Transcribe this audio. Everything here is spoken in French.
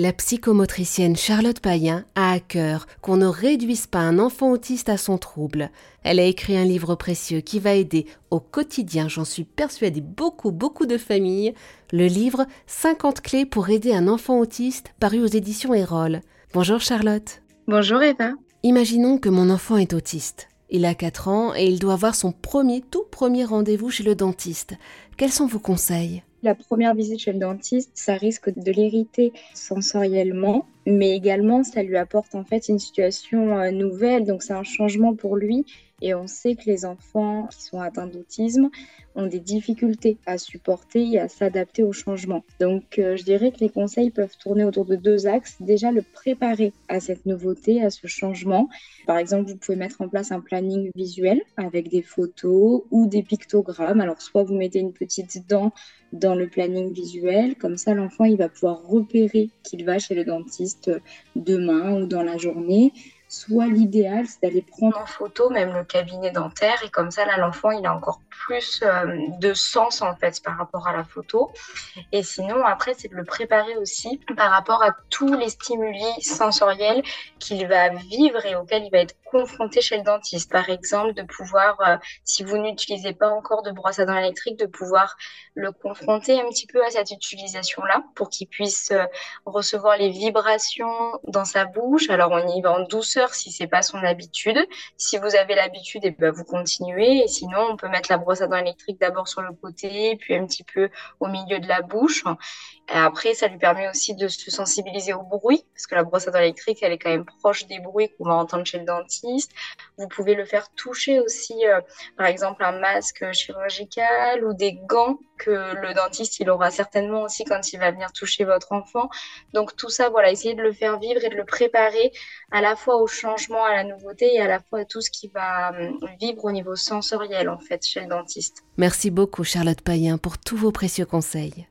La psychomotricienne Charlotte Payen a à cœur qu'on ne réduise pas un enfant autiste à son trouble. Elle a écrit un livre précieux qui va aider au quotidien, j'en suis persuadée, beaucoup, beaucoup de familles, le livre 50 clés pour aider un enfant autiste paru aux éditions Erol. Bonjour Charlotte. Bonjour Eva. Imaginons que mon enfant est autiste. Il a 4 ans et il doit avoir son premier, tout premier rendez-vous chez le dentiste. Quels sont vos conseils? La première visite chez le dentiste, ça risque de l'irriter sensoriellement, mais également ça lui apporte en fait une situation euh, nouvelle, donc c'est un changement pour lui. Et on sait que les enfants qui sont atteints d'autisme ont des difficultés à supporter et à s'adapter au changement. Donc euh, je dirais que les conseils peuvent tourner autour de deux axes. Déjà le préparer à cette nouveauté, à ce changement. Par exemple, vous pouvez mettre en place un planning visuel avec des photos ou des pictogrammes. Alors soit vous mettez une petite dent dans le planning visuel, comme ça l'enfant il va pouvoir repérer qu'il va chez le dentiste demain ou dans la journée soit l'idéal, c'est d'aller prendre en photo même le cabinet dentaire et comme ça, là, l'enfant, il a encore plus euh, de sens en fait par rapport à la photo. Et sinon, après, c'est de le préparer aussi par rapport à tous les stimuli sensoriels qu'il va vivre et auxquels il va être confronté chez le dentiste. Par exemple, de pouvoir, euh, si vous n'utilisez pas encore de brosse à dents électrique, de pouvoir le confronter un petit peu à cette utilisation-là pour qu'il puisse euh, recevoir les vibrations dans sa bouche. Alors, on y va en douceur si c'est pas son habitude. Si vous avez l'habitude, et eh ben vous continuez. Et sinon, on peut mettre la brosse à dents électrique d'abord sur le côté, puis un petit peu au milieu de la bouche. Et après, ça lui permet aussi de se sensibiliser au bruit, parce que la brosse à dents électrique, elle est quand même proche des bruits qu'on va entendre chez le dentiste. Vous pouvez le faire toucher aussi, euh, par exemple, un masque chirurgical ou des gants que le dentiste, il aura certainement aussi quand il va venir toucher votre enfant. Donc tout ça, voilà, essayez de le faire vivre et de le préparer à la fois au changement, à la nouveauté et à la fois à tout ce qui va hum, vivre au niveau sensoriel, en fait, chez le dentiste. Merci beaucoup, Charlotte Payen, pour tous vos précieux conseils.